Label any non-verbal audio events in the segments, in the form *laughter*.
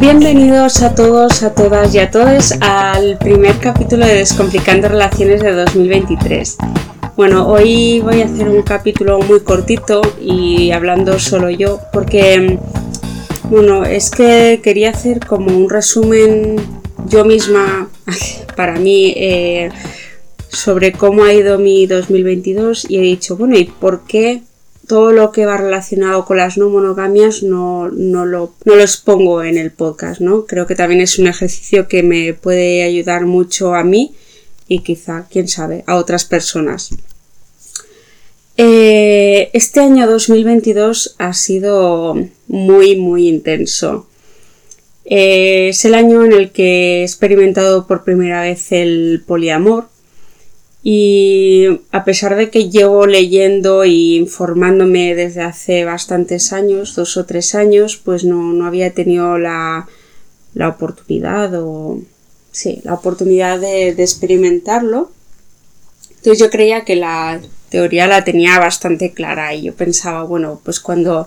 Bienvenidos a todos, a todas y a todos al primer capítulo de Descomplicando Relaciones de 2023. Bueno, hoy voy a hacer un capítulo muy cortito y hablando solo yo, porque, bueno, es que quería hacer como un resumen yo misma, para mí, eh, sobre cómo ha ido mi 2022 y he dicho, bueno, ¿y por qué todo lo que va relacionado con las no monogamias no, no, lo, no lo expongo en el podcast, ¿no? Creo que también es un ejercicio que me puede ayudar mucho a mí y quizá, quién sabe, a otras personas. Eh, este año 2022 ha sido muy, muy intenso. Eh, es el año en el que he experimentado por primera vez el poliamor y a pesar de que llevo leyendo e informándome desde hace bastantes años, dos o tres años, pues no, no había tenido la, la, oportunidad o sí, la oportunidad de, de, experimentarlo. Entonces yo creía que la teoría la tenía bastante clara y yo pensaba, bueno, pues cuando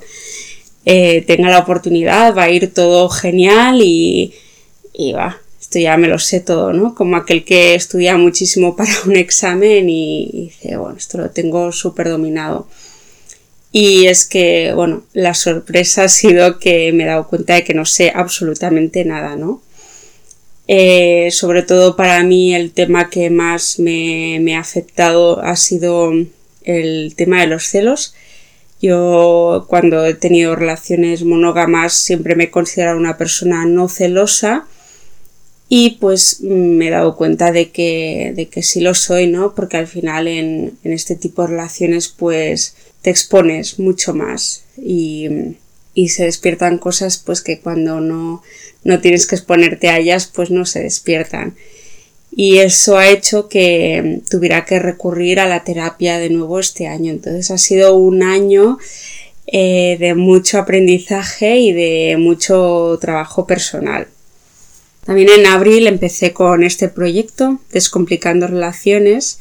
eh, tenga la oportunidad va a ir todo genial y, y va, esto ya me lo sé todo, ¿no? Como aquel que estudia muchísimo *laughs* para un examen y, dice, bueno, esto lo tengo súper dominado. Y es que, bueno, la sorpresa ha sido que me he dado cuenta de que no sé absolutamente nada, ¿no? Eh, sobre todo para mí el tema que más me, me, ha afectado ha sido el tema de los celos. Yo cuando he tenido relaciones monógamas siempre me he considerado una persona no celosa y pues me he dado cuenta de que, de que sí lo soy, ¿no? Porque al final en, en este tipo de relaciones pues te expones mucho más y, y, se despiertan cosas pues que cuando no, no tienes que exponerte a ellas pues no se despiertan. Y eso ha hecho que tuviera que recurrir a la terapia de nuevo este año. Entonces ha sido un año eh, de mucho aprendizaje y de mucho trabajo personal. También en abril empecé con este proyecto, Descomplicando Relaciones,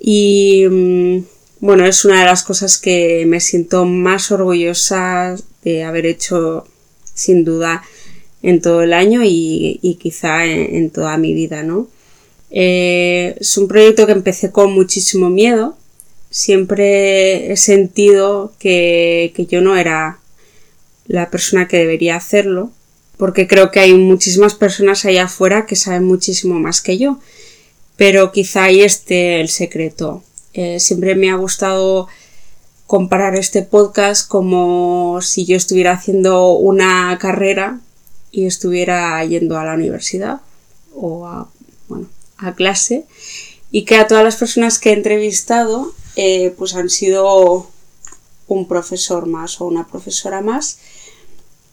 y mm, bueno, es una de las cosas que me siento más orgullosa de haber hecho sin duda en todo el año y, quizá en, toda mi vida, ¿no? Eh, es un proyecto que empecé con muchísimo miedo. Siempre he sentido que, que yo no era la persona que debería hacerlo porque creo que hay muchísimas personas allá afuera que saben muchísimo más que yo. Pero quizá ahí esté el secreto. Eh, siempre me ha gustado comparar este podcast como si yo estuviera haciendo una carrera y estuviera yendo a la universidad o a, bueno, a clase y que a todas las personas que he entrevistado eh, pues han sido un profesor más o una profesora más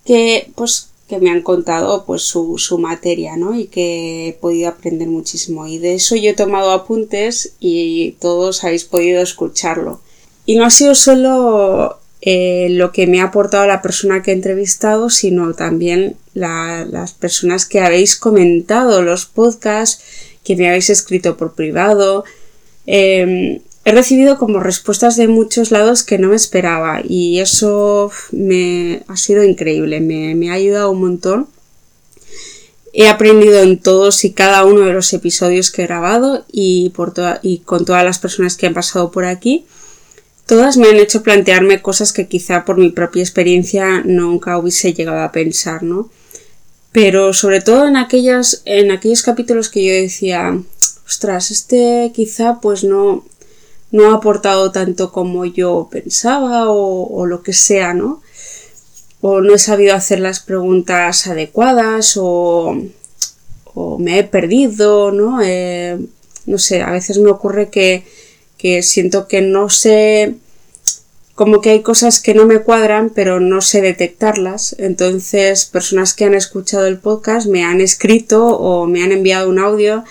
que pues que me han contado pues su, su, materia, ¿no? Y que he podido aprender muchísimo. Y de eso yo he tomado apuntes y todos habéis podido escucharlo. Y no ha sido solo eh, lo que me ha aportado la persona que he entrevistado, sino también la, las personas que habéis comentado los podcasts, que me habéis escrito por privado. Eh, he recibido como respuestas de muchos lados que no me esperaba y eso me ha sido increíble, me, ha ayudado un montón. He aprendido en todos y cada uno de los episodios que he grabado y, por y con todas las personas que han pasado por aquí. Todas me han hecho plantearme cosas que quizá por mi propia experiencia nunca hubiese llegado a pensar, ¿no? Pero sobre todo en, aquellas, en aquellos capítulos que yo decía, ostras, este quizá pues no, no ha aportado tanto como yo pensaba o, lo que sea, ¿no? O no he sabido hacer las preguntas adecuadas o, o me he perdido, ¿no? Eh, no sé, a veces me ocurre que, que siento que no sé, como que hay cosas que no me cuadran, pero no sé detectarlas. Entonces, personas que han escuchado el podcast me han escrito o me han enviado un audio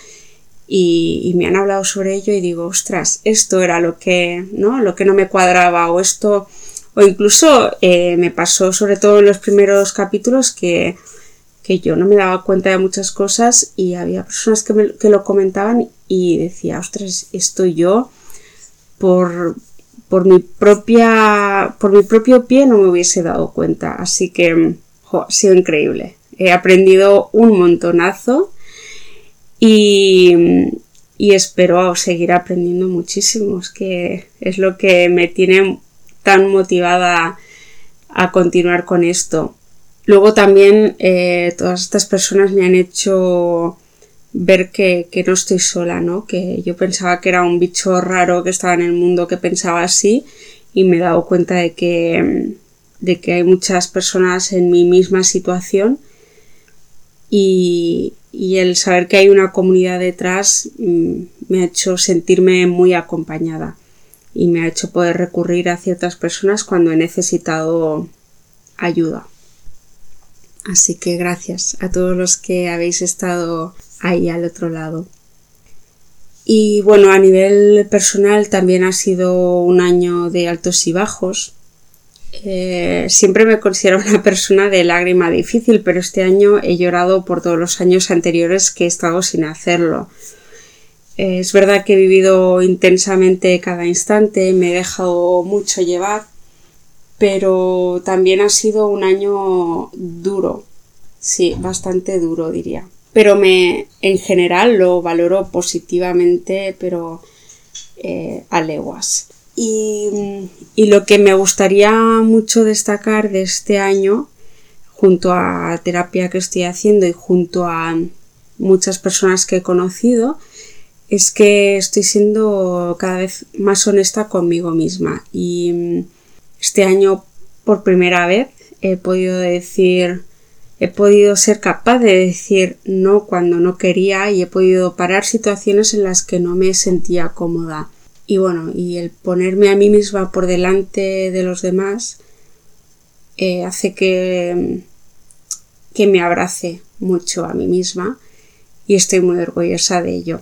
y, me han hablado sobre ello y digo, ostras, esto era lo que, ¿no? Lo que no me cuadraba o esto, o incluso eh, me pasó sobre todo en los primeros capítulos que, que yo no me daba cuenta de muchas cosas y había personas que, me, que lo comentaban y decía, ostras, esto yo por, por mi propia, por mi propio pie no me hubiese dado cuenta. Así que, ha sido increíble. he aprendido un montonazo y, y espero seguir aprendiendo muchísimo, es que es lo que me tiene tan motivada a continuar con esto. Luego también eh, todas estas personas me han hecho ver que, que, no estoy sola, ¿no? Que yo pensaba que era un bicho raro que estaba en el mundo que pensaba así y me he dado cuenta de que, de que hay muchas personas en mi misma situación y, y el saber que hay una comunidad detrás mm, me ha hecho sentirme muy acompañada y me ha hecho poder recurrir a ciertas personas cuando he necesitado ayuda. Así que gracias a todos los que habéis estado ahí al otro lado. Y bueno, a nivel personal también ha sido un año de altos y bajos. Eh, siempre me considero una persona de lágrima difícil, pero este año he llorado por todos los años anteriores que he estado sin hacerlo. Eh, es verdad que he vivido intensamente cada instante, me he dejado mucho llevar, pero también ha sido un año duro, sí, bastante duro diría. Pero me, en general lo valoro positivamente, pero eh, a leguas. Y, lo que me gustaría mucho destacar de este año, junto a terapia que estoy haciendo y junto a muchas personas que he conocido, es que estoy siendo cada vez más honesta conmigo misma. Y este año, por primera vez, he podido decir, he podido ser capaz de decir no cuando no quería y he podido parar situaciones en las que no me sentía cómoda y bueno, y el ponerme a mí misma por delante de los demás eh, hace que, que me abrace mucho a mí misma y estoy muy orgullosa de ello.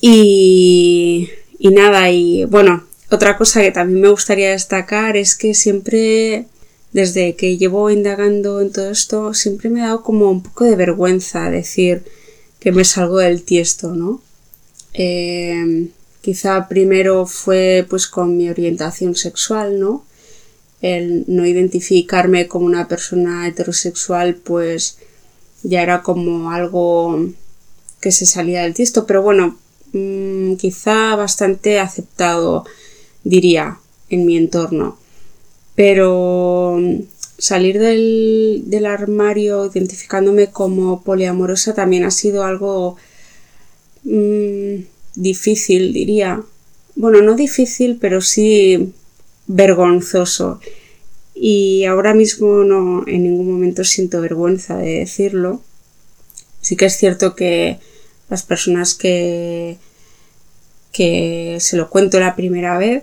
Y, y nada, y bueno, otra cosa que también me gustaría destacar es que siempre, desde que llevo indagando en todo esto, siempre me ha dado como un poco de vergüenza decir que me salgo del tiesto, ¿no? Eh, Quizá primero fue pues con mi orientación sexual, ¿no? El no identificarme como una persona heterosexual pues ya era como algo que se salía del tiesto, pero bueno, mm, quizá bastante aceptado, diría, en mi entorno. Pero mm, salir del, del, armario identificándome como poliamorosa también ha sido algo mmm, difícil, diría. Bueno, no difícil, pero sí vergonzoso. Y ahora mismo no en ningún momento siento vergüenza de decirlo. Sí que es cierto que las personas que, que se lo cuento la primera vez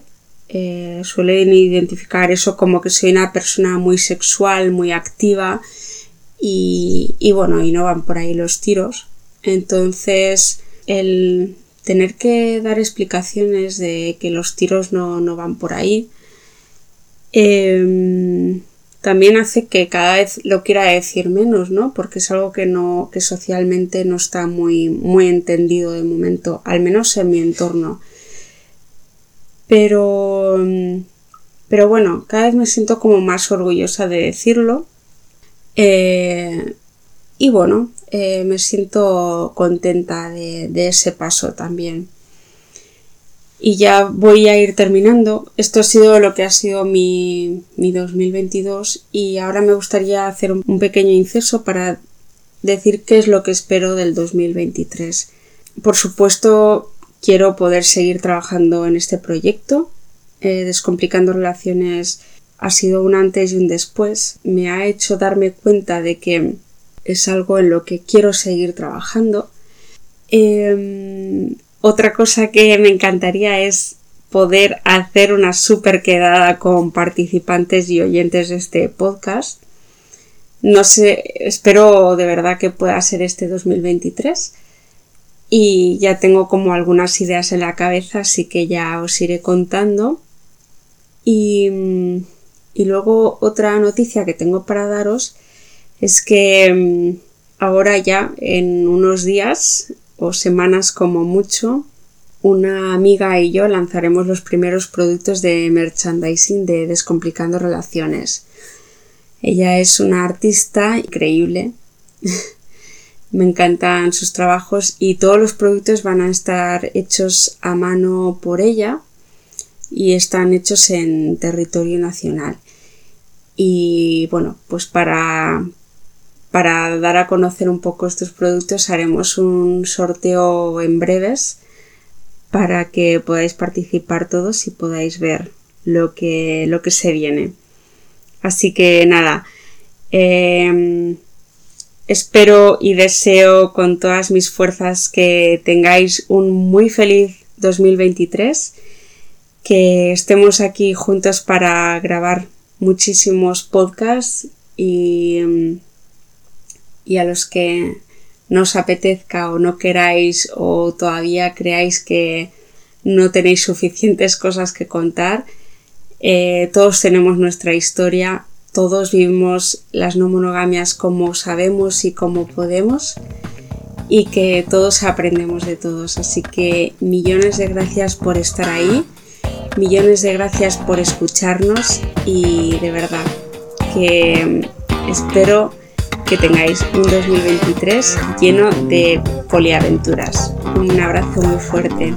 eh, suelen identificar eso como que soy una persona muy sexual, muy activa y, y bueno, y no van por ahí los tiros. Entonces, el tener que dar explicaciones de que los tiros no, van por ahí em, también hace que cada vez lo quiera decir menos, ¿no? Porque es algo que no, que socialmente no está muy, muy entendido de momento, al menos en mi entorno. Pero, pero bueno, cada vez me siento como más orgullosa de decirlo. Eh, y bueno, eh, me siento contenta de, ese paso también. Y ya voy a ir terminando. Esto ha sido lo que ha sido mi, 2022 y ahora me gustaría hacer un, pequeño inceso para decir qué es lo que espero del 2023. Por supuesto, quiero poder seguir trabajando en este proyecto. Eh, descomplicando relaciones ha sido un antes y un después. Me ha hecho darme cuenta de que es algo en lo que quiero seguir trabajando. Em, otra cosa que me encantaría es poder hacer una super quedada con participantes y oyentes de este podcast. No sé, espero de verdad que pueda ser este 2023. Y ya tengo como algunas ideas en la cabeza, así que ya os iré contando. Y, y luego otra noticia que tengo para daros es que mm, ahora ya en unos días o semanas como mucho, una amiga y yo lanzaremos los primeros productos de merchandising de Descomplicando Relaciones. Ella es una artista increíble *laughs* Me encantan sus trabajos y todos los productos van a estar hechos a mano por ella y están hechos en territorio nacional. Y bueno, pues para, para dar a conocer un poco estos productos haremos un sorteo en breves para que podáis participar todos y podáis ver lo que, lo que se viene. Así que nada, em, espero y deseo con todas mis fuerzas que tengáis un muy feliz 2023, que estemos aquí juntos para grabar muchísimos podcasts y, em, y a los que no os apetezca o no queráis o todavía creáis que no tenéis suficientes cosas que contar, eh, todos tenemos nuestra historia, todos vivimos las no monogamias como sabemos y como podemos y que todos aprendemos de todos. Así que millones de gracias por estar ahí, millones de gracias por escucharnos y de verdad que espero que tengáis un 2023 lleno de poliaventuras. Un abrazo muy fuerte.